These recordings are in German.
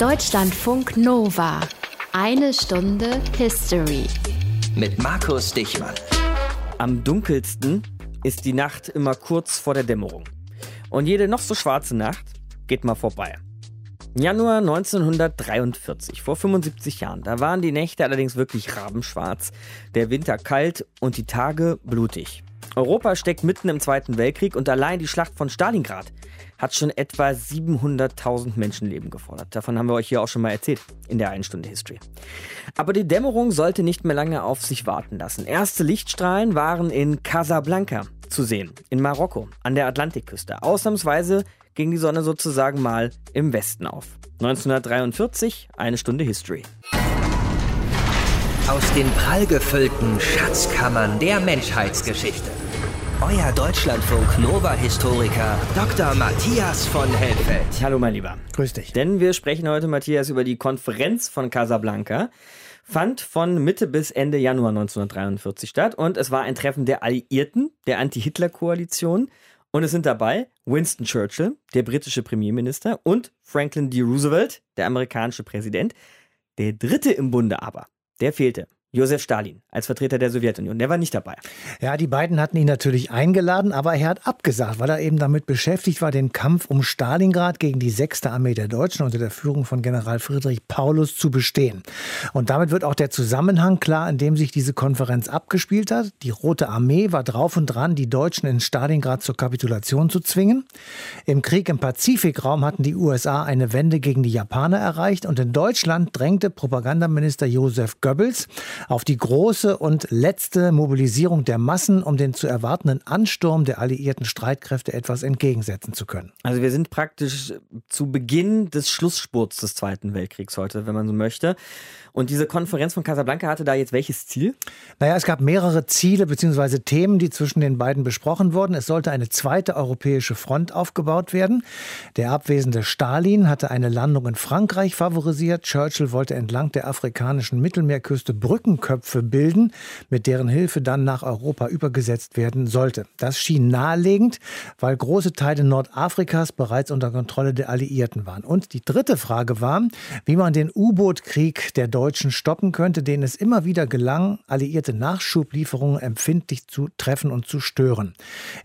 Deutschlandfunk Nova. Eine Stunde History. Mit Markus Dichmann. Am dunkelsten ist die Nacht immer kurz vor der Dämmerung. Und jede noch so schwarze Nacht geht mal vorbei. Januar 1943, vor 75 Jahren, da waren die Nächte allerdings wirklich rabenschwarz, der Winter kalt und die Tage blutig. Europa steckt mitten im Zweiten Weltkrieg und allein die Schlacht von Stalingrad hat schon etwa 700.000 Menschenleben gefordert. Davon haben wir euch hier auch schon mal erzählt in der 1 Stunde History. Aber die Dämmerung sollte nicht mehr lange auf sich warten lassen. Erste Lichtstrahlen waren in Casablanca zu sehen, in Marokko, an der Atlantikküste. Ausnahmsweise ging die Sonne sozusagen mal im Westen auf. 1943, eine Stunde History. Aus den prallgefüllten Schatzkammern der Menschheitsgeschichte. Euer Deutschlandfunk Nova-Historiker Dr. Matthias von Helfeld. Hallo, mein Lieber. Grüß dich. Denn wir sprechen heute, Matthias, über die Konferenz von Casablanca. Fand von Mitte bis Ende Januar 1943 statt und es war ein Treffen der Alliierten, der Anti-Hitler-Koalition. Und es sind dabei Winston Churchill, der britische Premierminister, und Franklin D. Roosevelt, der amerikanische Präsident. Der dritte im Bunde aber, der fehlte. Josef Stalin als Vertreter der Sowjetunion. Der war nicht dabei. Ja, die beiden hatten ihn natürlich eingeladen, aber er hat abgesagt, weil er eben damit beschäftigt war, den Kampf um Stalingrad gegen die 6. Armee der Deutschen unter der Führung von General Friedrich Paulus zu bestehen. Und damit wird auch der Zusammenhang klar, in dem sich diese Konferenz abgespielt hat. Die Rote Armee war drauf und dran, die Deutschen in Stalingrad zur Kapitulation zu zwingen. Im Krieg im Pazifikraum hatten die USA eine Wende gegen die Japaner erreicht und in Deutschland drängte Propagandaminister Josef Goebbels auf die große und letzte Mobilisierung der Massen, um den zu erwartenden Ansturm der alliierten Streitkräfte etwas entgegensetzen zu können. Also wir sind praktisch zu Beginn des Schlussspurts des Zweiten Weltkriegs heute, wenn man so möchte. Und diese Konferenz von Casablanca hatte da jetzt welches Ziel? Naja, es gab mehrere Ziele bzw. Themen, die zwischen den beiden besprochen wurden. Es sollte eine zweite europäische Front aufgebaut werden. Der abwesende Stalin hatte eine Landung in Frankreich favorisiert. Churchill wollte entlang der afrikanischen Mittelmeerküste Brückenköpfe bilden, mit deren Hilfe dann nach Europa übergesetzt werden sollte. Das schien naheliegend, weil große Teile Nordafrikas bereits unter Kontrolle der Alliierten waren. Und die dritte Frage war, wie man den U-Boot-Krieg der Deutschen stoppen könnte, denen es immer wieder gelang, alliierte Nachschublieferungen empfindlich zu treffen und zu stören.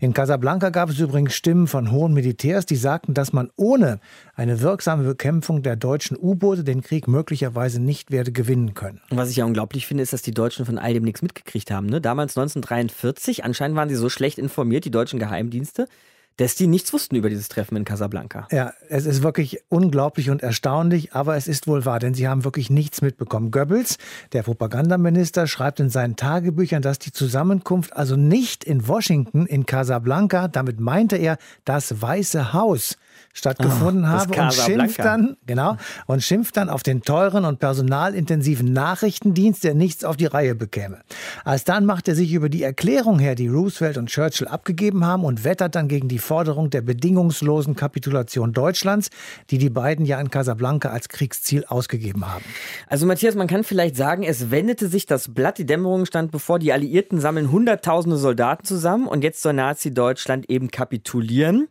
In Casablanca gab es übrigens Stimmen von hohen Militärs, die sagten, dass man ohne eine wirksame Bekämpfung der deutschen U-Boote den Krieg möglicherweise nicht werde gewinnen können. Was ich ja unglaublich finde, ist, dass die Deutschen von all dem nichts mitgekriegt haben. Ne? Damals 1943, anscheinend waren sie so schlecht informiert, die deutschen Geheimdienste, dass die nichts wussten über dieses Treffen in Casablanca. Ja, es ist wirklich unglaublich und erstaunlich, aber es ist wohl wahr, denn sie haben wirklich nichts mitbekommen. Goebbels, der Propagandaminister, schreibt in seinen Tagebüchern, dass die Zusammenkunft also nicht in Washington, in Casablanca, damit meinte er das Weiße Haus, stattgefunden Oh, habe und schimpft dann, genau, und schimpft dann auf den teuren und personalintensiven Nachrichtendienst, der nichts auf die Reihe bekäme. Alsdann macht er sich über die Erklärung her, die Roosevelt und Churchill abgegeben haben und wettert dann gegen die Forderung der bedingungslosen Kapitulation Deutschlands, die die beiden ja in Casablanca als Kriegsziel ausgegeben haben. Also Matthias, man kann vielleicht sagen, es wendete sich das Blatt, die Dämmerung stand bevor, die Alliierten sammeln hunderttausende Soldaten zusammen und jetzt soll Nazi-Deutschland eben kapitulieren.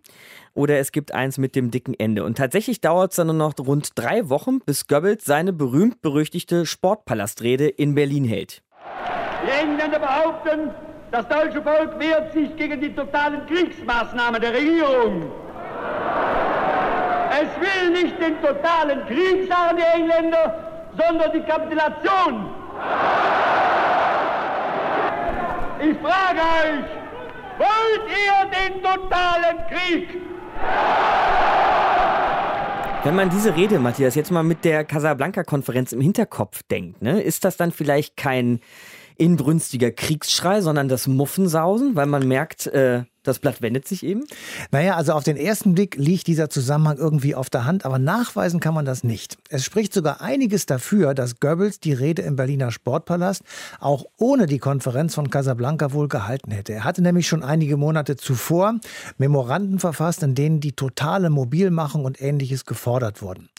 Oder es gibt eins mit dem dicken Ende. Und tatsächlich dauert es dann nur noch rund drei Wochen, bis Goebbels seine berühmt-berüchtigte Sportpalastrede in Berlin hält. Die Engländer behaupten, das deutsche Volk wehrt sich gegen die totalen Kriegsmaßnahmen der Regierung. Es will nicht den totalen Krieg, sagen die Engländer, sondern die Kapitulation. Ich frage euch, wollt ihr den totalen Krieg? Wenn man diese Rede, Matthias, jetzt mal mit der Casablanca-Konferenz im Hinterkopf denkt, ne, ist das dann vielleicht kein inbrünstiger Kriegsschrei, sondern das Muffensausen, weil man merkt, äh, das Blatt wendet sich eben? Naja, also auf den ersten Blick liegt dieser Zusammenhang irgendwie auf der Hand, aber nachweisen kann man das nicht. Es spricht sogar einiges dafür, dass Goebbels die Rede im Berliner Sportpalast auch ohne die Konferenz von Casablanca wohl gehalten hätte. Er hatte nämlich schon einige Monate zuvor Memoranden verfasst, in denen die totale Mobilmachung und ähnliches gefordert wurden.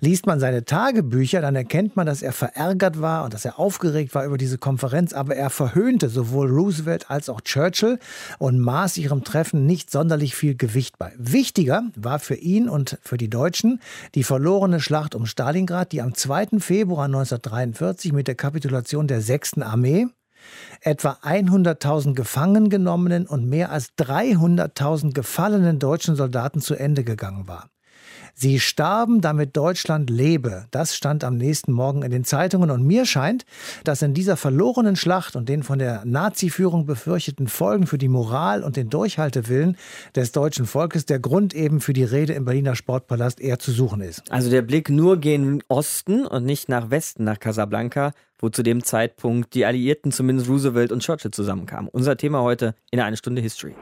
Liest man seine Tagebücher, dann erkennt man, dass er verärgert war und dass er aufgeregt war über diese Konferenz, aber er verhöhnte sowohl Roosevelt als auch Churchill und maß ihrem ihrem Treffen nicht sonderlich viel Gewicht bei. Wichtiger war für ihn und für die Deutschen die verlorene Schlacht um Stalingrad, die am 2. Februar 1943 mit der Kapitulation der 6. Armee etwa 100.000 gefangen genommenen und mehr als 300.000 gefallenen deutschen Soldaten zu Ende gegangen war. Sie starben, damit Deutschland lebe. Das stand am nächsten Morgen in den Zeitungen. Und mir scheint, dass in dieser verlorenen Schlacht und den von der Nazi-Führung befürchteten Folgen für die Moral und den Durchhaltewillen des deutschen Volkes der Grund eben für die Rede im Berliner Sportpalast eher zu suchen ist. Also der Blick nur gen Osten und nicht nach Westen, nach Casablanca, wo zu dem Zeitpunkt die Alliierten, zumindest Roosevelt und Churchill, zusammenkamen. Unser Thema heute in einer Stunde History.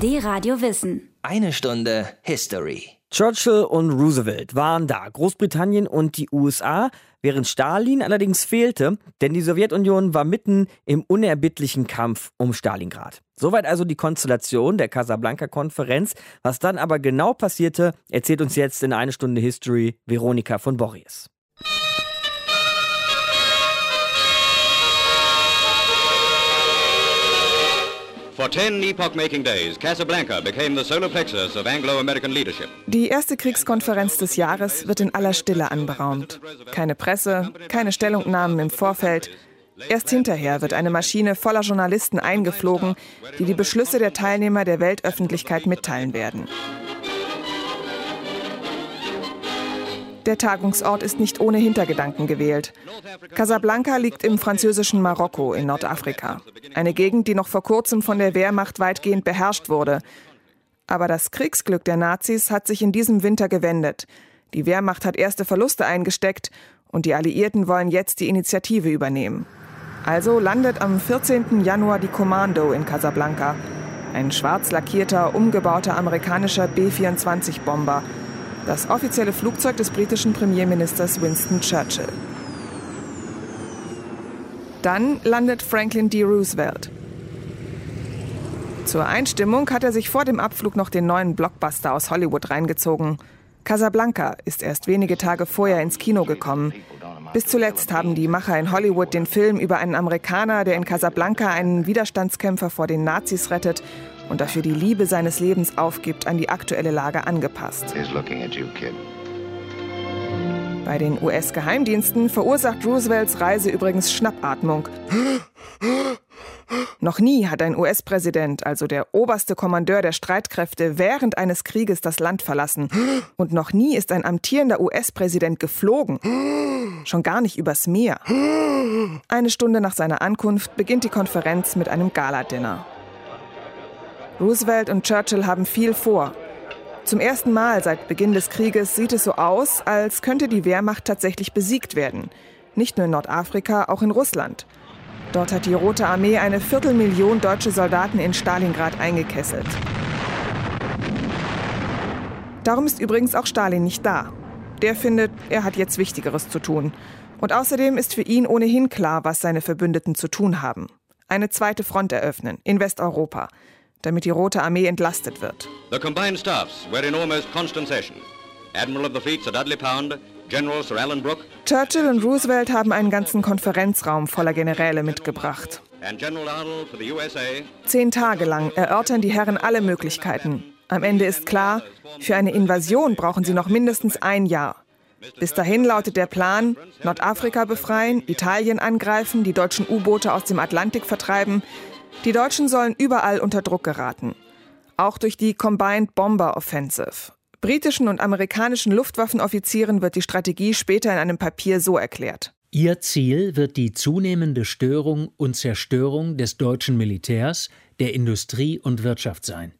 Die Radio Wissen. Eine Stunde History. Churchill und Roosevelt waren da, Großbritannien und die USA, während Stalin allerdings fehlte, denn die Sowjetunion war mitten im unerbittlichen Kampf um Stalingrad. Soweit also die Konstellation der Casablanca-Konferenz. Was dann aber genau passierte, erzählt uns jetzt in eine Stunde History Veronika von Borries. Die erste Kriegskonferenz des Jahres wird in aller Stille anberaumt. Keine Presse, keine Stellungnahmen im Vorfeld. Erst hinterher wird eine Maschine voller Journalisten eingeflogen, die die Beschlüsse der Teilnehmer der Weltöffentlichkeit mitteilen werden. Der Tagungsort ist nicht ohne Hintergedanken gewählt. Casablanca liegt im französischen Marokko in Nordafrika. Eine Gegend, die noch vor kurzem von der Wehrmacht weitgehend beherrscht wurde. Aber das Kriegsglück der Nazis hat sich in diesem Winter gewendet. Die Wehrmacht hat erste Verluste eingesteckt und die Alliierten wollen jetzt die Initiative übernehmen. Also landet am 14. Januar die Kommando in Casablanca. Ein schwarz lackierter, umgebauter amerikanischer B-24-Bomber das offizielle Flugzeug des britischen Premierministers Winston Churchill. Dann landet Franklin D. Roosevelt. Zur Einstimmung hat er sich vor dem Abflug noch den neuen Blockbuster aus Hollywood reingezogen. Casablanca ist erst wenige Tage vorher ins Kino gekommen. Bis zuletzt haben die Macher in Hollywood den Film über einen Amerikaner, der in Casablanca einen Widerstandskämpfer vor den Nazis rettet und dafür die Liebe seines Lebens aufgibt, an die aktuelle Lage angepasst. Bei den US-Geheimdiensten verursacht Roosevelts Reise übrigens Schnappatmung. Noch nie hat ein US-Präsident, also der oberste Kommandeur der Streitkräfte, während eines Krieges das Land verlassen. Und noch nie ist ein amtierender US-Präsident geflogen. Schon gar nicht übers Meer. Eine Stunde nach seiner Ankunft beginnt die Konferenz mit einem Galadinner. Roosevelt und Churchill haben viel vor. Zum ersten Mal seit Beginn des Krieges sieht es so aus, als könnte die Wehrmacht tatsächlich besiegt werden. Nicht nur in Nordafrika, auch in Russland. Dort hat die Rote Armee eine Viertelmillion deutsche Soldaten in Stalingrad eingekesselt. Darum ist übrigens auch Stalin nicht da. Der findet, er hat jetzt Wichtigeres zu tun. Und außerdem ist für ihn ohnehin klar, was seine Verbündeten zu tun haben. Eine zweite Front eröffnen in Westeuropa damit die Rote Armee entlastet wird. The combined staffs were in almost constant session. Admiral of the Fleet Sir Dudley Pound, General Sir Alan Brooke. Churchill und Roosevelt haben einen ganzen Konferenzraum voller Generäle mitgebracht. Zehn Tage lang erörtern die Herren alle Möglichkeiten. Am Ende ist klar, für eine Invasion brauchen sie noch mindestens ein Jahr. Bis dahin lautet der Plan, Nordafrika befreien, Italien angreifen, die deutschen U-Boote aus dem Atlantik vertreiben, die Deutschen sollen überall unter Druck geraten. Auch durch die Combined Bomber Offensive. Britischen und amerikanischen Luftwaffenoffizieren wird die Strategie später in einem Papier so erklärt. Ihr Ziel wird die zunehmende Störung und Zerstörung des deutschen Militärs, der Industrie und Wirtschaft sein.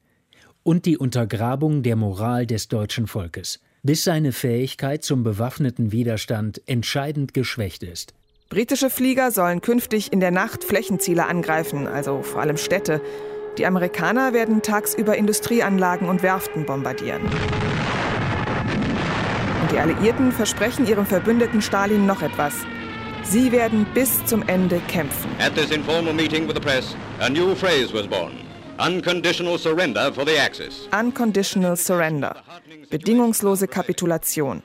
Und die Untergrabung der Moral des deutschen Volkes, bis seine Fähigkeit zum bewaffneten Widerstand entscheidend geschwächt ist. Britische Flieger sollen künftig in der Nacht Flächenziele angreifen, also vor allem Städte. Die Amerikaner werden tagsüber Industrieanlagen und Werften bombardieren. Und die Alliierten versprechen ihrem Verbündeten Stalin noch etwas. Sie werden bis zum Ende kämpfen. At this informal meeting with the press, a new phrase was born. Unconditional surrender for the Axis. Unconditional Surrender. Bedingungslose Kapitulation.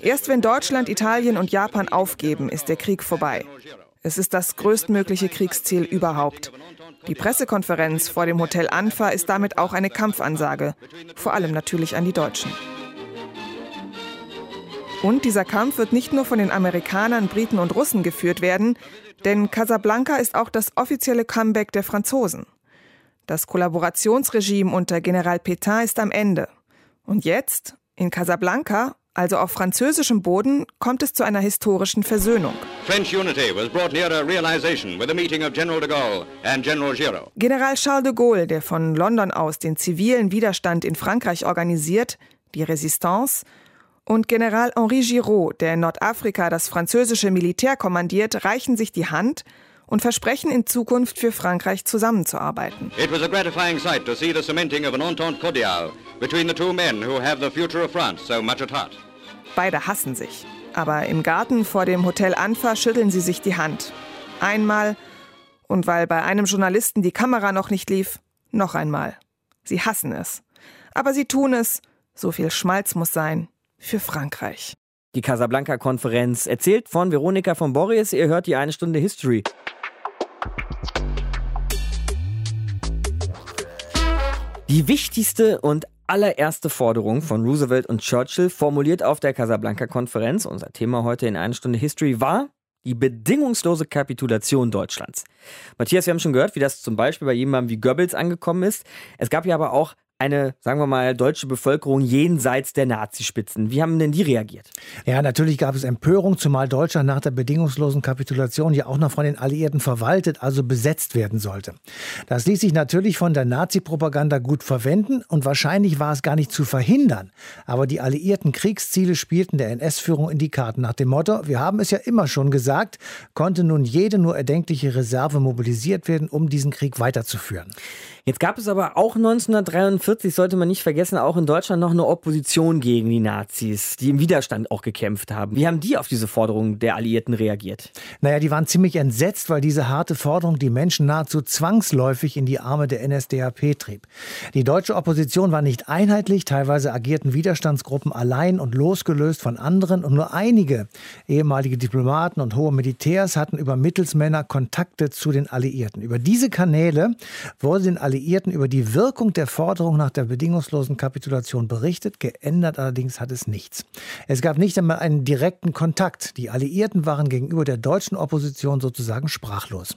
Erst wenn Deutschland, Italien und Japan aufgeben, ist der Krieg vorbei. Es ist das größtmögliche Kriegsziel überhaupt. Die Pressekonferenz vor dem Hotel Anfa ist damit auch eine Kampfansage, vor allem natürlich an die Deutschen. Und dieser Kampf wird nicht nur von den Amerikanern, Briten und Russen geführt werden, denn Casablanca ist auch das offizielle Comeback der Franzosen. Das Kollaborationsregime unter General Pétain ist am Ende. Und jetzt, in Casablanca, also auf französischem Boden, kommt es zu einer historischen Versöhnung. French unity was brought nearer realization with the meeting of General de Gaulle and General Giraud. General Charles de Gaulle, der von London aus den zivilen Widerstand in Frankreich organisiert, die Resistance, und General Henri Giraud, der in Nordafrika das französische Militär kommandiert, reichen sich die Hand und versprechen in Zukunft für Frankreich zusammenzuarbeiten. It was a gratifying sight to see the cementing of an entente cordiale between the two men who have the future of France so much at heart. Beide hassen sich, aber im Garten vor dem Hotel Anfa schütteln sie sich die Hand. Einmal und weil bei einem Journalisten die Kamera noch nicht lief, noch einmal. Sie hassen es. Aber sie tun es, so viel Schmalz muss sein, für Frankreich. Die Casablanca-Konferenz erzählt von Veronika von Boris. Ihr hört die eine Stunde History. Die wichtigste und allererste Forderung von Roosevelt und Churchill, formuliert auf der Casablanca-Konferenz, unser Thema heute in einer Stunde History, war die bedingungslose Kapitulation Deutschlands. Matthias, wir haben schon gehört, wie das zum Beispiel bei jemandem wie Goebbels angekommen ist. Es gab ja aber auch eine, sagen wir mal, deutsche Bevölkerung jenseits der Nazispitzen. Wie haben denn die reagiert? Ja, natürlich gab es Empörung, zumal Deutschland nach der bedingungslosen Kapitulation ja auch noch von den Alliierten verwaltet, also besetzt werden sollte. Das ließ sich natürlich von der Nazi-Propaganda gut verwenden und wahrscheinlich war es gar nicht zu verhindern. Aber die alliierten Kriegsziele spielten der NS-Führung in die Karten nach dem Motto, wir haben es ja immer schon gesagt, konnte nun jede nur erdenkliche Reserve mobilisiert werden, um diesen Krieg weiterzuführen. Jetzt gab es aber auch 1943, sollte man nicht vergessen, auch in Deutschland noch eine Opposition gegen die Nazis, die im Widerstand auch gekämpft haben. Wie haben die auf diese Forderungen der Alliierten reagiert? Naja, die waren ziemlich entsetzt, weil diese harte Forderung die Menschen nahezu zwangsläufig in die Arme der NSDAP trieb. Die deutsche Opposition war nicht einheitlich, teilweise agierten Widerstandsgruppen allein und losgelöst von anderen und nur einige ehemalige Diplomaten und hohe Militärs hatten über Mittelsmänner Kontakte zu den Alliierten. Über diese Kanäle wurde den Alliierten Alliierten über die Wirkung der Forderung nach der bedingungslosen Kapitulation berichtet. Geändert allerdings hat es nichts. Es gab nicht einmal einen direkten Kontakt. Die Alliierten waren gegenüber der deutschen Opposition sozusagen sprachlos.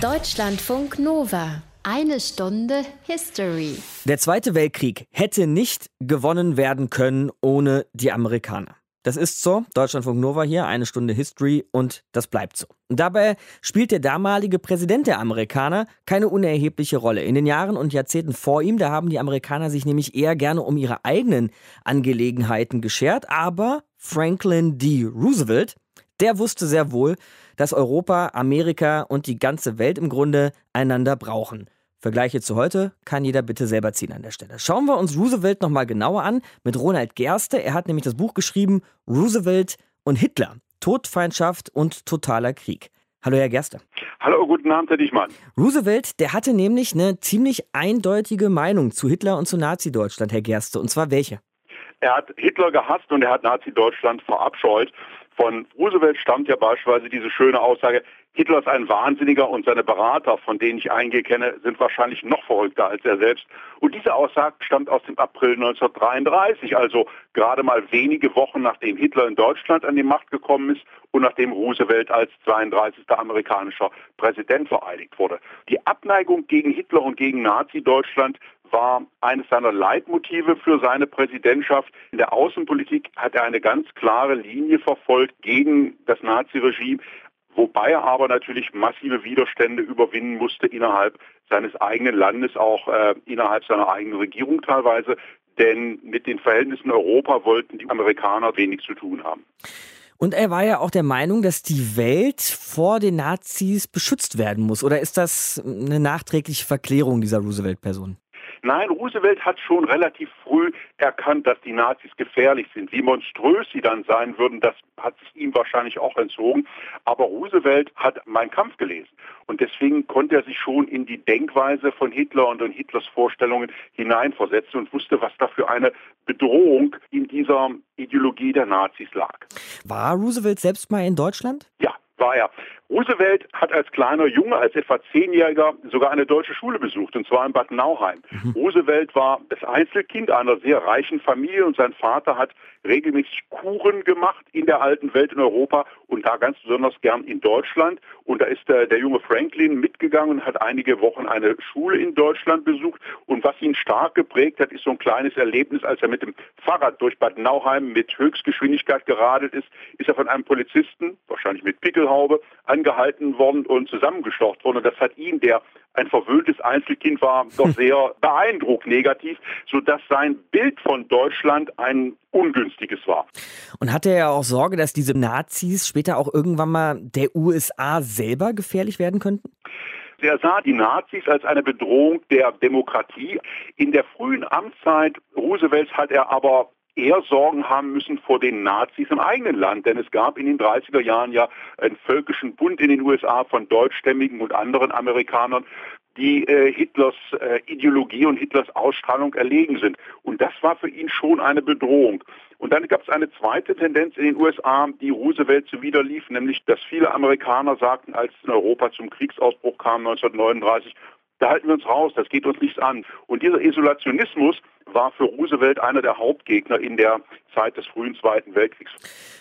Deutschlandfunk Nova. Eine Stunde History. Der Zweite Weltkrieg hätte nicht gewonnen werden können ohne die Amerikaner. Das ist so. Deutschlandfunk Nova hier, eine Stunde History und das bleibt so. Dabei spielt der damalige Präsident der Amerikaner keine unerhebliche Rolle. In den Jahren und Jahrzehnten vor ihm, da haben die Amerikaner sich nämlich eher gerne um ihre eigenen Angelegenheiten geschert. Aber Franklin D. Roosevelt, der wusste sehr wohl, dass Europa, Amerika und die ganze Welt im Grunde einander brauchen. Vergleiche zu heute kann jeder bitte selber ziehen an der Stelle. Schauen wir uns Roosevelt nochmal genauer an mit Ronald Gerste. Er hat nämlich das Buch geschrieben Roosevelt und Hitler. Todfeindschaft und totaler Krieg. Hallo, Herr Gerste. Hallo, guten Abend, Herr Dichmann. Roosevelt, der hatte nämlich eine ziemlich eindeutige Meinung zu Hitler und zu Nazi-Deutschland, Herr Gerste. Und zwar welche? Er hat Hitler gehasst und er hat Nazi-Deutschland verabscheut. Von Roosevelt stammt ja beispielsweise diese schöne Aussage, Hitler ist ein Wahnsinniger und seine Berater, von denen ich einige kenne, sind wahrscheinlich noch verrückter als er selbst. Und diese Aussage stammt aus dem April 1933, also gerade mal wenige Wochen nachdem Hitler in Deutschland an die Macht gekommen ist und nachdem Roosevelt als 32. amerikanischer Präsident vereidigt wurde. Die Abneigung gegen Hitler und gegen Nazi-Deutschland war eines seiner Leitmotive für seine Präsidentschaft. In der Außenpolitik hat er eine ganz klare Linie verfolgt gegen das Naziregime, wobei er aber natürlich massive Widerstände überwinden musste innerhalb seines eigenen Landes, auch äh, innerhalb seiner eigenen Regierung teilweise. Denn mit den Verhältnissen in Europa wollten die Amerikaner wenig zu tun haben. Und er war ja auch der Meinung, dass die Welt vor den Nazis beschützt werden muss. Oder ist das eine nachträgliche Verklärung dieser Roosevelt-Person? Nein, Roosevelt hat schon relativ früh erkannt, dass die Nazis gefährlich sind. Wie monströs sie dann sein würden, das hat sich ihm wahrscheinlich auch entzogen. Aber Roosevelt hat Mein Kampf gelesen. Und deswegen konnte er sich schon in die Denkweise von Hitler und in Hitlers Vorstellungen hineinversetzen und wusste, was da für eine Bedrohung in dieser Ideologie der Nazis lag. War Roosevelt selbst mal in Deutschland? Ja, war er. Roosevelt hat als kleiner Junge, als etwa Zehnjähriger, sogar eine deutsche Schule besucht, und zwar in Bad Nauheim. Mhm. Roosevelt war das Einzelkind einer sehr reichen Familie und sein Vater hat regelmäßig Kuren gemacht in der alten Welt in Europa und da ganz besonders gern in Deutschland. Und da ist der, der junge Franklin mitgegangen hat einige Wochen eine Schule in Deutschland besucht. Und was ihn stark geprägt hat, ist so ein kleines Erlebnis, als er mit dem Fahrrad durch Bad Nauheim mit Höchstgeschwindigkeit geradelt ist, ist er von einem Polizisten, wahrscheinlich mit Pickelhaube, angehalten worden und zusammengeschlocht worden. Und das hat ihn, der ein verwöhntes Einzelkind war, doch sehr beeindruckt negativ, sodass sein Bild von Deutschland ein ungünstiges war. Und hatte er auch Sorge, dass diese Nazis später auch irgendwann mal der USA selber gefährlich werden könnten? Er sah die Nazis als eine Bedrohung der Demokratie. In der frühen Amtszeit Roosevelts hat er aber eher Sorgen haben müssen vor den Nazis im eigenen Land, denn es gab in den 30er Jahren ja einen völkischen Bund in den USA von deutschstämmigen und anderen Amerikanern, die äh, Hitlers äh, Ideologie und Hitlers Ausstrahlung erlegen sind. Und das war für ihn schon eine Bedrohung. Und dann gab es eine zweite Tendenz in den USA, die Roosevelt zuwiderlief, nämlich dass viele Amerikaner sagten, als in Europa zum Kriegsausbruch kam 1939, da halten wir uns raus, das geht uns nichts an. Und dieser Isolationismus war für Roosevelt einer der Hauptgegner in der Zeit des frühen Zweiten Weltkriegs.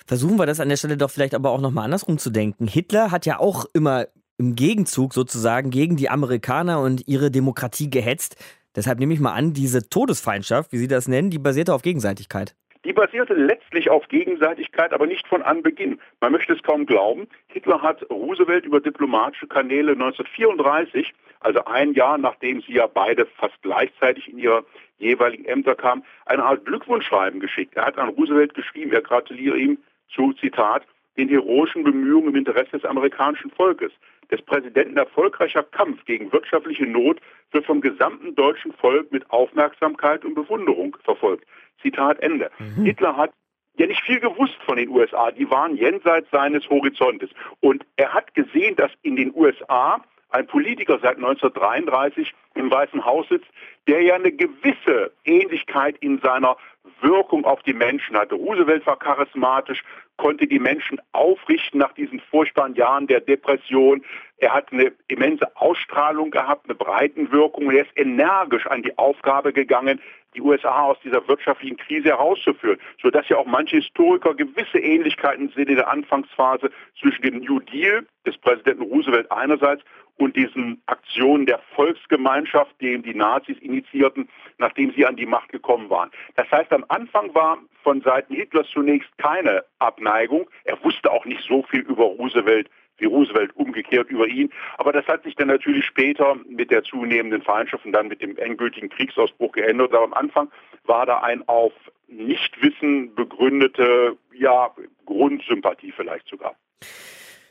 Versuchen wir das an der Stelle doch vielleicht aber auch nochmal andersrum zu denken. Hitler hat ja auch immer im Gegenzug sozusagen gegen die Amerikaner und ihre Demokratie gehetzt. Deshalb nehme ich mal an, diese Todesfeindschaft, wie Sie das nennen, die basierte auf Gegenseitigkeit. Die basierte letztlich auf Gegenseitigkeit, aber nicht von Anbeginn. Man möchte es kaum glauben. Hitler hat Roosevelt über diplomatische Kanäle 1934, also ein Jahr nachdem sie ja beide fast gleichzeitig in ihre jeweiligen Ämter kamen, eine Art Glückwunschschreiben geschickt. Er hat an Roosevelt geschrieben, er gratuliere ihm zu, Zitat, den heroischen Bemühungen im Interesse des amerikanischen Volkes. Des Präsidenten erfolgreicher Kampf gegen wirtschaftliche Not wird vom gesamten deutschen Volk mit Aufmerksamkeit und Bewunderung verfolgt. Zitat Ende. Mhm. Hitler hat ja nicht viel gewusst von den USA. Die waren jenseits seines Horizontes. Und er hat gesehen, dass in den USA ein Politiker seit 1933 im Weißen Haus sitzt, der ja eine gewisse Ähnlichkeit in seiner Wirkung auf die Menschen hatte. Roosevelt war charismatisch, konnte die Menschen aufrichten nach diesen furchtbaren Jahren der Depression. Er hat eine immense Ausstrahlung gehabt, eine Breitenwirkung. Er ist energisch an die Aufgabe gegangen, die USA aus dieser wirtschaftlichen Krise herauszuführen, sodass ja auch manche Historiker gewisse Ähnlichkeiten sehen in der Anfangsphase zwischen dem New Deal des Präsidenten Roosevelt einerseits und diesen Aktionen der Volksgemeinschaft, die die Nazis initiierten, nachdem sie an die Macht gekommen waren. Das heißt, am Anfang war von Seiten Hitlers zunächst keine Abneigung. Er wusste auch nicht so viel über Roosevelt wie Roosevelt umgekehrt über ihn. Aber das hat sich dann natürlich später mit der zunehmenden Feindschaft und dann mit dem endgültigen Kriegsausbruch geändert. Aber am Anfang war da ein auf Nichtwissen begründete, ja, Grundsympathie vielleicht sogar.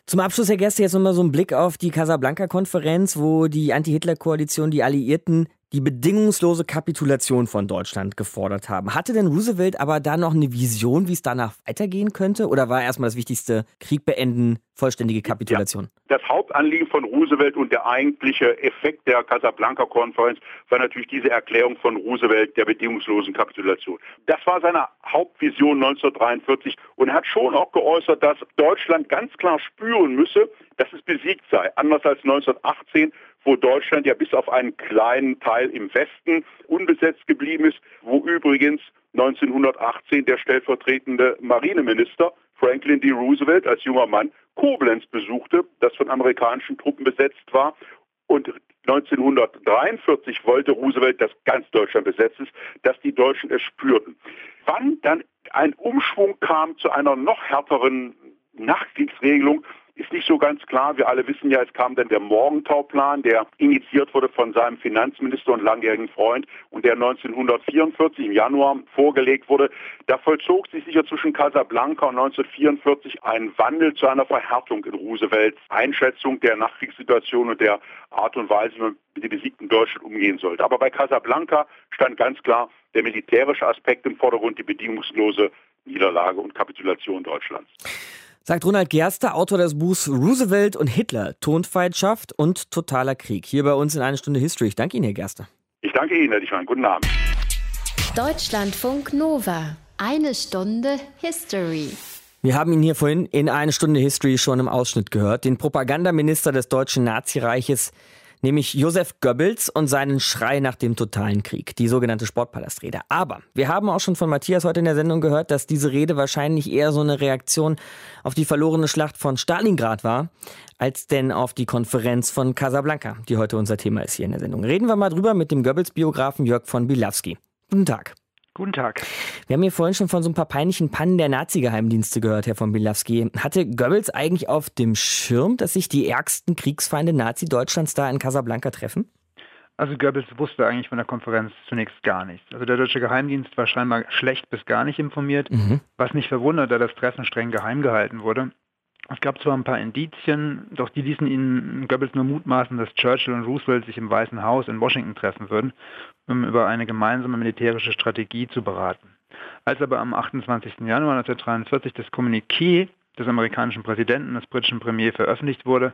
Zum Abschluss, Herr Gäste, jetzt nochmal so ein Blick auf die Casablanca-Konferenz, wo die Anti-Hitler-Koalition, die Alliierten die bedingungslose Kapitulation von Deutschland gefordert haben. Hatte denn Roosevelt aber da noch eine Vision, wie es danach weitergehen könnte? Oder war erstmal das Wichtigste, Krieg beenden, vollständige Kapitulation? Ja, das Hauptanliegen von Roosevelt und der eigentliche Effekt der Casablanca-Konferenz war natürlich diese Erklärung von Roosevelt der bedingungslosen Kapitulation. Das war seine Hauptvision 1943 und hat schon auch geäußert, dass Deutschland ganz klar spüren müsse, dass es besiegt sei. Anders als 1918 wo Deutschland ja bis auf einen kleinen Teil im Westen unbesetzt geblieben ist, wo übrigens 1918 der stellvertretende Marineminister Franklin D. Roosevelt als junger Mann Koblenz besuchte, das von amerikanischen Truppen besetzt war. Und 1943 wollte Roosevelt, dass ganz Deutschland besetzt ist, dass die Deutschen es spürten. Wann dann ein Umschwung kam zu einer noch härteren Nachkriegsregelung, ist nicht so ganz klar. Wir alle wissen ja, es kam dann der Morgentauplan, der initiiert wurde von seinem Finanzminister und langjährigen Freund und der 1944 im Januar vorgelegt wurde. Da vollzog sich sicher zwischen Casablanca und 1944 ein Wandel zu einer Verhärtung in Roosevelts Einschätzung der Nachkriegssituation und der Art und Weise, wie man mit dem besiegten Deutschland umgehen sollte. Aber bei Casablanca stand ganz klar der militärische Aspekt im Vordergrund, die bedingungslose Niederlage und Kapitulation Deutschlands. Sagt Ronald Gerster, Autor des Buchs Roosevelt und Hitler, Tonfeindschaft und totaler Krieg. Hier bei uns in einer Stunde History. Ich danke Ihnen, Herr Gerster. Ich danke Ihnen, Herr Dichmann. Guten Abend. Deutschlandfunk Nova. Eine Stunde History. Wir haben ihn hier vorhin in eine Stunde History schon im Ausschnitt gehört. Den Propagandaminister des deutschen Nazireiches nämlich Josef Goebbels und seinen Schrei nach dem totalen Krieg, die sogenannte Sportpalastrede. Aber wir haben auch schon von Matthias heute in der Sendung gehört, dass diese Rede wahrscheinlich eher so eine Reaktion auf die verlorene Schlacht von Stalingrad war, als denn auf die Konferenz von Casablanca, die heute unser Thema ist hier in der Sendung. Reden wir mal drüber mit dem Goebbels-Biografen Jörg von Bilawski. Guten Tag. Guten Tag. Wir haben hier vorhin schon von so ein paar peinlichen Pannen der Nazi-Geheimdienste gehört, Herr von Bilawski. Hatte Goebbels eigentlich auf dem Schirm, dass sich die ärgsten Kriegsfeinde Nazi-Deutschlands da in Casablanca treffen? Also Goebbels wusste eigentlich von der Konferenz zunächst gar nichts. Also der deutsche Geheimdienst war scheinbar schlecht bis gar nicht informiert, mhm. was nicht verwundert, da das Treffen streng geheim gehalten wurde. Es gab zwar ein paar Indizien, doch die ließen ihnen Goebbels nur mutmaßen, dass Churchill und Roosevelt sich im Weißen Haus in Washington treffen würden, um über eine gemeinsame militärische Strategie zu beraten. Als aber am 28. Januar 1943 das Kommuniqué des amerikanischen Präsidenten des britischen Premiers veröffentlicht wurde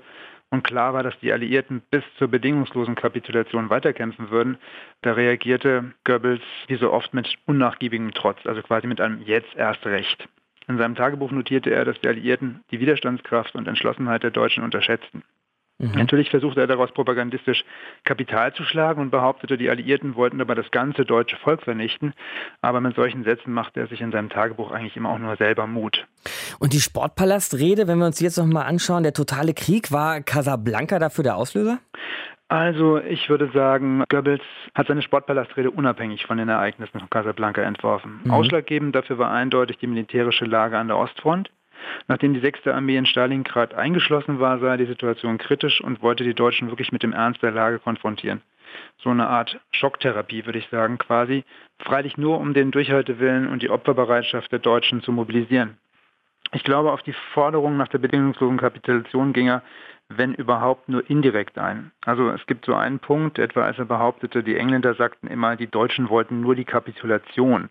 und klar war, dass die Alliierten bis zur bedingungslosen Kapitulation weiterkämpfen würden, da reagierte Goebbels wie so oft mit unnachgiebigem Trotz, also quasi mit einem Jetzt erst recht. In seinem Tagebuch notierte er, dass die Alliierten die Widerstandskraft und Entschlossenheit der Deutschen unterschätzten. Mhm. Natürlich versuchte er daraus propagandistisch Kapital zu schlagen und behauptete, die Alliierten wollten dabei das ganze deutsche Volk vernichten. Aber mit solchen Sätzen machte er sich in seinem Tagebuch eigentlich immer auch nur selber Mut. Und die Sportpalastrede, wenn wir uns jetzt nochmal anschauen, der totale Krieg, war Casablanca dafür der Auslöser? Also ich würde sagen, Goebbels hat seine Sportpalastrede unabhängig von den Ereignissen von Casablanca entworfen. Mhm. Ausschlaggebend dafür war eindeutig die militärische Lage an der Ostfront. Nachdem die 6. Armee in Stalingrad eingeschlossen war, sah er die Situation kritisch und wollte die Deutschen wirklich mit dem Ernst der Lage konfrontieren. So eine Art Schocktherapie, würde ich sagen, quasi. Freilich nur, um den Durchhaltewillen und die Opferbereitschaft der Deutschen zu mobilisieren. Ich glaube, auf die Forderung nach der bedingungslosen Kapitulation ging er wenn überhaupt nur indirekt ein. Also es gibt so einen Punkt, etwa als er behauptete, die Engländer sagten immer, die Deutschen wollten nur die Kapitulation.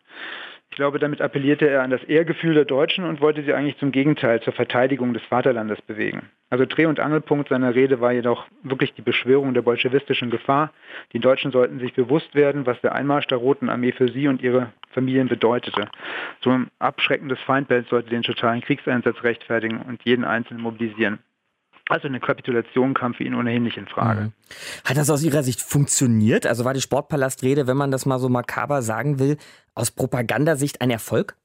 Ich glaube, damit appellierte er an das Ehrgefühl der Deutschen und wollte sie eigentlich zum Gegenteil, zur Verteidigung des Vaterlandes bewegen. Also Dreh- und Angelpunkt seiner Rede war jedoch wirklich die Beschwörung der bolschewistischen Gefahr. Die Deutschen sollten sich bewusst werden, was der Einmarsch der Roten Armee für sie und ihre Familien bedeutete. So ein abschreckendes Feindbild sollte den totalen Kriegseinsatz rechtfertigen und jeden Einzelnen mobilisieren. Also eine Kapitulation kam für ihn ohnehin nicht in Frage. Mhm. Hat das aus Ihrer Sicht funktioniert? Also war die Sportpalastrede, wenn man das mal so makaber sagen will, aus Propagandasicht ein Erfolg?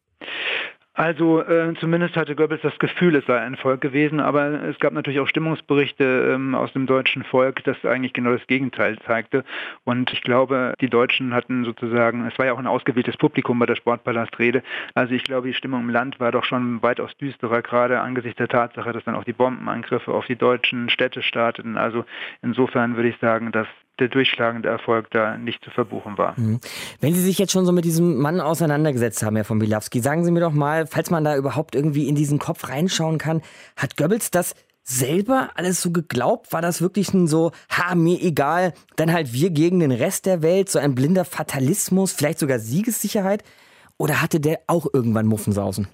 Also äh, zumindest hatte Goebbels das Gefühl, es sei ein Volk gewesen, aber es gab natürlich auch Stimmungsberichte ähm, aus dem deutschen Volk, das eigentlich genau das Gegenteil zeigte. Und ich glaube, die Deutschen hatten sozusagen, es war ja auch ein ausgewähltes Publikum bei der Sportpalastrede, also ich glaube, die Stimmung im Land war doch schon weitaus düsterer, gerade angesichts der Tatsache, dass dann auch die Bombenangriffe auf die deutschen Städte starteten. Also insofern würde ich sagen, dass der durchschlagende Erfolg da nicht zu verbuchen war. Mhm. Wenn Sie sich jetzt schon so mit diesem Mann auseinandergesetzt haben, Herr von Bilawski, sagen Sie mir doch mal, falls man da überhaupt irgendwie in diesen Kopf reinschauen kann, hat Goebbels das selber alles so geglaubt? War das wirklich ein so, ha, mir egal, dann halt wir gegen den Rest der Welt, so ein blinder Fatalismus, vielleicht sogar Siegessicherheit? Oder hatte der auch irgendwann Muffensausen?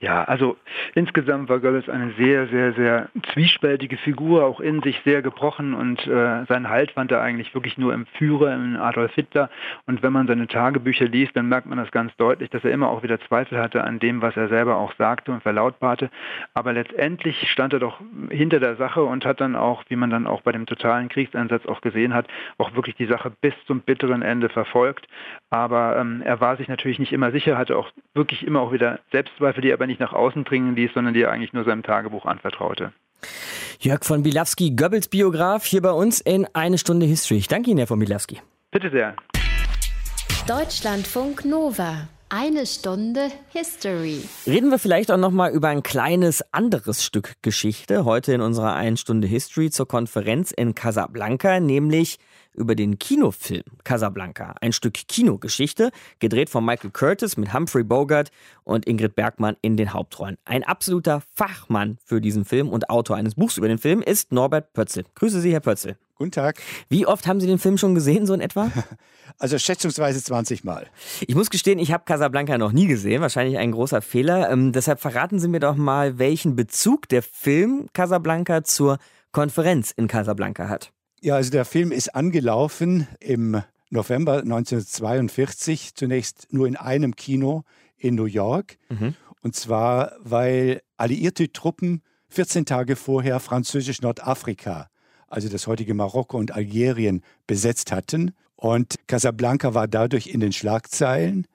Ja, also insgesamt war Goebbels eine sehr, sehr, sehr zwiespältige Figur, auch in sich sehr gebrochen und äh, seinen Halt fand er eigentlich wirklich nur im Führer, in Adolf Hitler. Und wenn man seine Tagebücher liest, dann merkt man das ganz deutlich, dass er immer auch wieder Zweifel hatte an dem, was er selber auch sagte und verlautbarte. Aber letztendlich stand er doch hinter der Sache und hat dann auch, wie man dann auch bei dem totalen Kriegseinsatz auch gesehen hat, auch wirklich die Sache bis zum bitteren Ende verfolgt. Aber ähm, er war sich natürlich nicht immer sicher, hatte auch wirklich immer auch wieder Selbstzweifel, die er aber nicht nach außen dringen ließ, sondern die er eigentlich nur seinem Tagebuch anvertraute. Jörg von Bilawski, Goebbels Biograf, hier bei uns in Eine Stunde History. Ich danke Ihnen, Herr von Bilawski. Bitte sehr. Deutschlandfunk Nova. Eine Stunde History. Reden wir vielleicht auch noch mal über ein kleines anderes Stück Geschichte heute in unserer Eine Stunde History zur Konferenz in Casablanca, nämlich über den Kinofilm Casablanca. Ein Stück Kinogeschichte, gedreht von Michael Curtis mit Humphrey Bogart und Ingrid Bergmann in den Hauptrollen. Ein absoluter Fachmann für diesen Film und Autor eines Buchs über den Film ist Norbert Pötzel. Grüße Sie, Herr Pötzel. Guten Tag. Wie oft haben Sie den Film schon gesehen, so in etwa? Also schätzungsweise 20 Mal. Ich muss gestehen, ich habe Casablanca noch nie gesehen. Wahrscheinlich ein großer Fehler. Ähm, deshalb verraten Sie mir doch mal, welchen Bezug der Film Casablanca zur Konferenz in Casablanca hat. Ja, also der Film ist angelaufen im November 1942, zunächst nur in einem Kino in New York. Mhm. Und zwar, weil alliierte Truppen 14 Tage vorher französisch Nordafrika, also das heutige Marokko und Algerien, besetzt hatten. Und Casablanca war dadurch in den Schlagzeilen.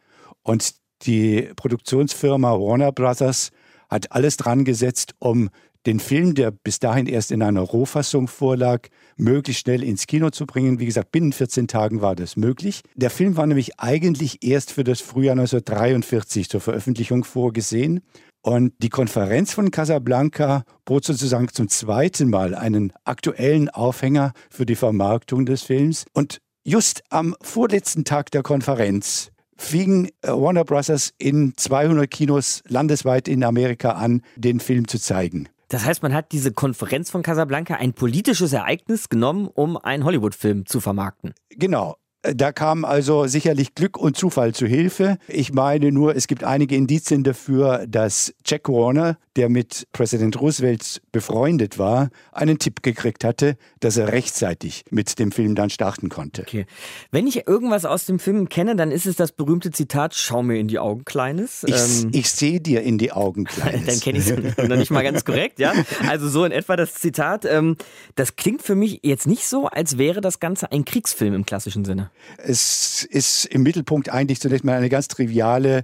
Und die Produktionsfirma Warner Brothers hat alles dran gesetzt, um den Film, der bis dahin erst in einer Rohfassung vorlag, möglichst schnell ins Kino zu bringen. Wie gesagt, binnen 14 Tagen war das möglich. Der Film war nämlich eigentlich erst für das Frühjahr 1943 zur Veröffentlichung vorgesehen. Und die Konferenz von Casablanca bot sozusagen zum zweiten Mal einen aktuellen Aufhänger für die Vermarktung des Films. Und just am vorletzten Tag der Konferenz fing äh, Warner Bros. in 200 Kinos landesweit in Amerika an, den Film zu zeigen. Das heißt, man hat diese Konferenz von Casablanca, ein politisches Ereignis, genommen, um einen Hollywood-Film zu vermarkten. Genau. Da kam also sicherlich Glück und Zufall zu Hilfe. Ich meine nur, es gibt einige Indizien dafür, dass Jack Warner, der mit Präsident Roosevelt befreundet war, einen Tipp gekriegt hatte, dass er rechtzeitig mit dem Film dann starten konnte. Okay. Wenn ich irgendwas aus dem Film kenne, dann ist es das berühmte Zitat, schau mir in die Augen, Kleines. Ich, ähm, ich sehe dir in die Augen, Kleines. dann kenne ich es noch nicht mal ganz korrekt, ja. Also so in etwa das Zitat. Ähm, das klingt für mich jetzt nicht so, als wäre das Ganze ein Kriegsfilm im klassischen Sinne. Es ist im Mittelpunkt eigentlich zunächst mal eine ganz triviale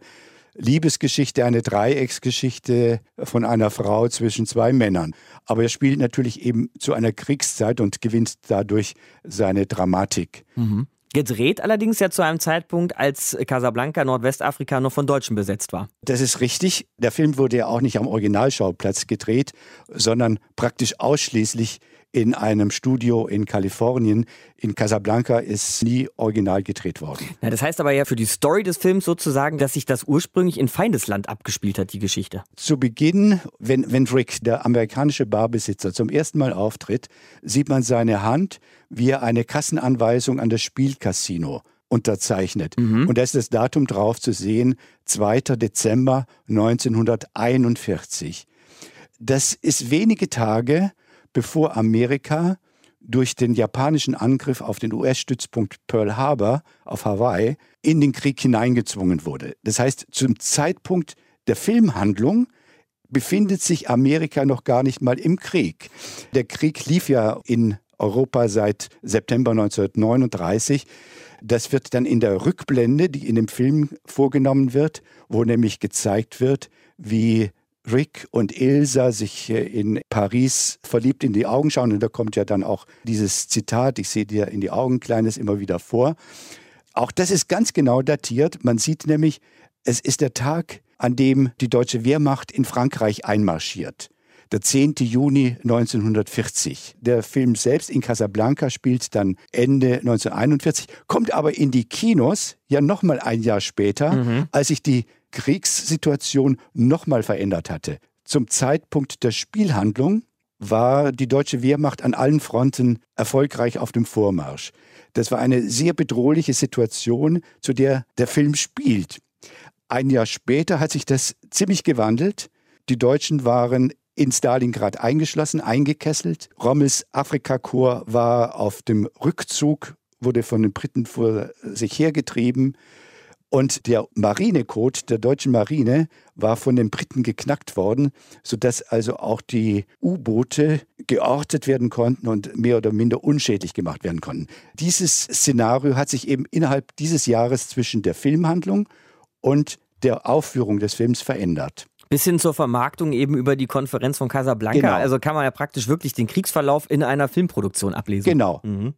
Liebesgeschichte, eine Dreiecksgeschichte von einer Frau zwischen zwei Männern. Aber er spielt natürlich eben zu einer Kriegszeit und gewinnt dadurch seine Dramatik. Mhm. Gedreht allerdings ja zu einem Zeitpunkt, als Casablanca, Nordwestafrika, noch von Deutschen besetzt war. Das ist richtig. Der Film wurde ja auch nicht am Originalschauplatz gedreht, sondern praktisch ausschließlich in einem Studio in Kalifornien. In Casablanca ist nie original gedreht worden. Ja, das heißt aber ja für die Story des Films sozusagen, dass sich das ursprünglich in Feindesland abgespielt hat, die Geschichte. Zu Beginn, wenn, wenn Rick, der amerikanische Barbesitzer, zum ersten Mal auftritt, sieht man seine Hand, wie er eine Kassenanweisung an das Spielcasino unterzeichnet. Mhm. Und da ist das Datum drauf zu sehen, 2. Dezember 1941. Das ist wenige Tage bevor Amerika durch den japanischen Angriff auf den US-Stützpunkt Pearl Harbor auf Hawaii in den Krieg hineingezwungen wurde. Das heißt, zum Zeitpunkt der Filmhandlung befindet sich Amerika noch gar nicht mal im Krieg. Der Krieg lief ja in Europa seit September 1939. Das wird dann in der Rückblende, die in dem Film vorgenommen wird, wo nämlich gezeigt wird, wie Rick und Ilsa sich in Paris verliebt in die Augen schauen. Und da kommt ja dann auch dieses Zitat, ich sehe dir in die Augen, Kleines, immer wieder vor. Auch das ist ganz genau datiert. Man sieht nämlich, es ist der Tag, an dem die deutsche Wehrmacht in Frankreich einmarschiert. Der 10. Juni 1940. Der Film selbst in Casablanca spielt dann Ende 1941, kommt aber in die Kinos ja nochmal ein Jahr später, mhm. als sich die Kriegssituation nochmal verändert hatte. Zum Zeitpunkt der Spielhandlung war die deutsche Wehrmacht an allen Fronten erfolgreich auf dem Vormarsch. Das war eine sehr bedrohliche Situation, zu der der Film spielt. Ein Jahr später hat sich das ziemlich gewandelt. Die Deutschen waren in Stalingrad eingeschlossen, eingekesselt. Rommels Afrikakorps war auf dem Rückzug, wurde von den Briten vor sich hergetrieben. Und der Marinecode der deutschen Marine war von den Briten geknackt worden, sodass also auch die U-Boote geortet werden konnten und mehr oder minder unschädlich gemacht werden konnten. Dieses Szenario hat sich eben innerhalb dieses Jahres zwischen der Filmhandlung und der Aufführung des Films verändert bis hin zur Vermarktung eben über die Konferenz von Casablanca. Genau. Also kann man ja praktisch wirklich den Kriegsverlauf in einer Filmproduktion ablesen. Genau. Mhm.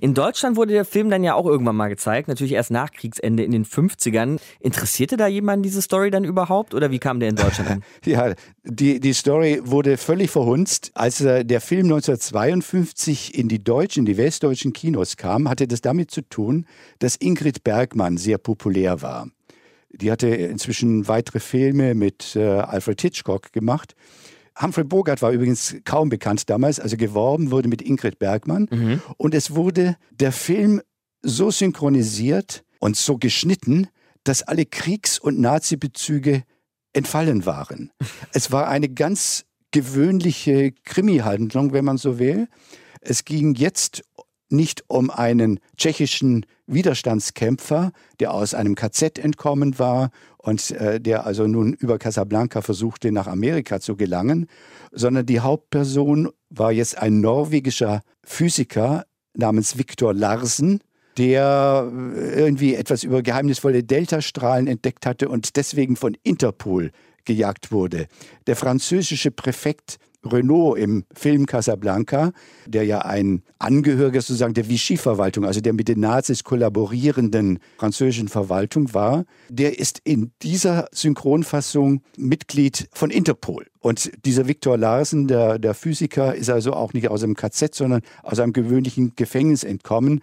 In Deutschland wurde der Film dann ja auch irgendwann mal gezeigt, natürlich erst nach Kriegsende in den 50ern. Interessierte da jemand diese Story dann überhaupt oder wie kam der in Deutschland an? ja, die, die Story wurde völlig verhunzt. Als äh, der Film 1952 in die deutschen, die westdeutschen Kinos kam, hatte das damit zu tun, dass Ingrid Bergmann sehr populär war. Die hatte inzwischen weitere Filme mit äh, Alfred Hitchcock gemacht. Humphrey Bogart war übrigens kaum bekannt damals, also geworben wurde mit Ingrid Bergmann. Mhm. Und es wurde der Film so synchronisiert und so geschnitten, dass alle Kriegs- und Nazi-Bezüge entfallen waren. es war eine ganz gewöhnliche Krimi-Handlung, wenn man so will. Es ging jetzt nicht um einen tschechischen Widerstandskämpfer, der aus einem KZ entkommen war und äh, der also nun über Casablanca versuchte, nach Amerika zu gelangen, sondern die Hauptperson war jetzt ein norwegischer Physiker namens Viktor Larsen, der äh, irgendwie etwas über geheimnisvolle Deltastrahlen entdeckt hatte und deswegen von Interpol gejagt wurde. Der französische Präfekt Renault im Film Casablanca, der ja ein Angehöriger sozusagen der Vichy-Verwaltung, also der mit den Nazis kollaborierenden französischen Verwaltung war, der ist in dieser Synchronfassung Mitglied von Interpol. Und dieser Viktor Larsen, der, der Physiker, ist also auch nicht aus einem KZ, sondern aus einem gewöhnlichen Gefängnis entkommen.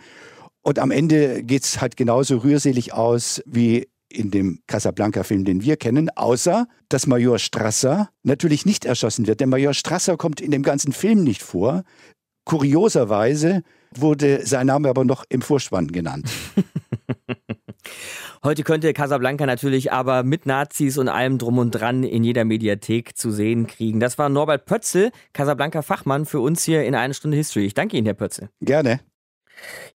Und am Ende geht es halt genauso rührselig aus wie in dem Casablanca-Film, den wir kennen, außer dass Major Strasser natürlich nicht erschossen wird. Denn Major Strasser kommt in dem ganzen Film nicht vor. Kurioserweise wurde sein Name aber noch im Vorspann genannt. Heute könnte Casablanca natürlich aber mit Nazis und allem drum und dran in jeder Mediathek zu sehen kriegen. Das war Norbert Pötzel, Casablanca-Fachmann für uns hier in einer Stunde History. Ich danke Ihnen, Herr Pötzel. Gerne.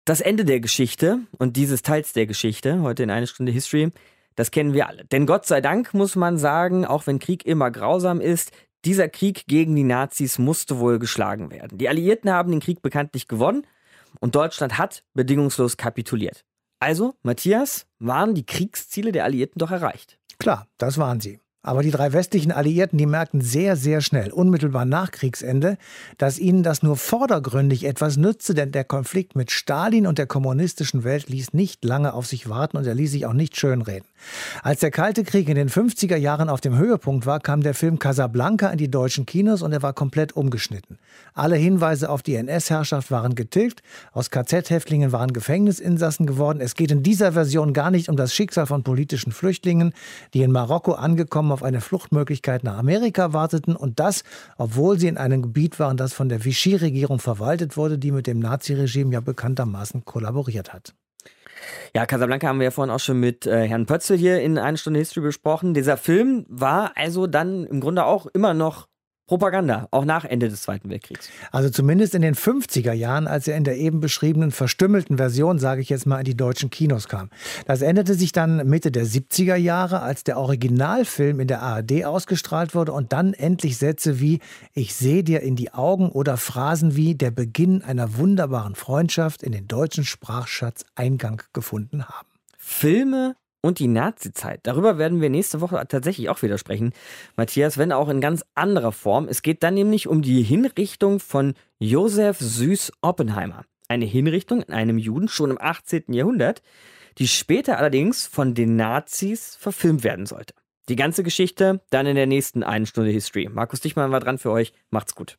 Das Ende der Geschichte und dieses Teils der Geschichte, heute in einer Stunde History, das kennen wir alle. Denn Gott sei Dank muss man sagen, auch wenn Krieg immer grausam ist, dieser Krieg gegen die Nazis musste wohl geschlagen werden. Die Alliierten haben den Krieg bekanntlich gewonnen und Deutschland hat bedingungslos kapituliert. Also, Matthias, waren die Kriegsziele der Alliierten doch erreicht? Klar, das waren sie. Aber die drei westlichen Alliierten, die merkten sehr, sehr schnell, unmittelbar nach Kriegsende, dass ihnen das nur vordergründig etwas nützte, denn der Konflikt mit Stalin und der kommunistischen Welt ließ nicht lange auf sich warten und er ließ sich auch nicht schönreden. Als der Kalte Krieg in den 50er Jahren auf dem Höhepunkt war, kam der Film Casablanca in die deutschen Kinos und er war komplett umgeschnitten. Alle Hinweise auf die NS-Herrschaft waren getilgt, aus KZ-Häftlingen waren Gefängnisinsassen geworden. Es geht in dieser Version gar nicht um das Schicksal von politischen Flüchtlingen, die in Marokko angekommen auf eine Fluchtmöglichkeit nach Amerika warteten und das, obwohl sie in einem Gebiet waren, das von der Vichy-Regierung verwaltet wurde, die mit dem Naziregime ja bekanntermaßen kollaboriert hat. Ja, Casablanca haben wir ja vorhin auch schon mit äh, Herrn Pötzel hier in einer Stunde History besprochen. Dieser Film war also dann im Grunde auch immer noch Propaganda, auch nach Ende des Zweiten Weltkriegs. Also zumindest in den 50er Jahren, als er in der eben beschriebenen verstümmelten Version, sage ich jetzt mal, in die deutschen Kinos kam. Das änderte sich dann Mitte der 70er Jahre, als der Originalfilm in der ARD ausgestrahlt wurde und dann endlich Sätze wie Ich sehe dir in die Augen oder Phrasen wie Der Beginn einer wunderbaren Freundschaft in den deutschen Sprachschatz Eingang gefunden haben. Filme und die Nazizeit. Darüber werden wir nächste Woche tatsächlich auch wieder sprechen, Matthias, wenn auch in ganz anderer Form. Es geht dann nämlich um die Hinrichtung von Josef Süß Oppenheimer. Eine Hinrichtung in einem Juden schon im 18. Jahrhundert, die später allerdings von den Nazis verfilmt werden sollte. Die ganze Geschichte dann in der nächsten einen Stunde History. Markus Dichmann war dran für euch. Macht's gut.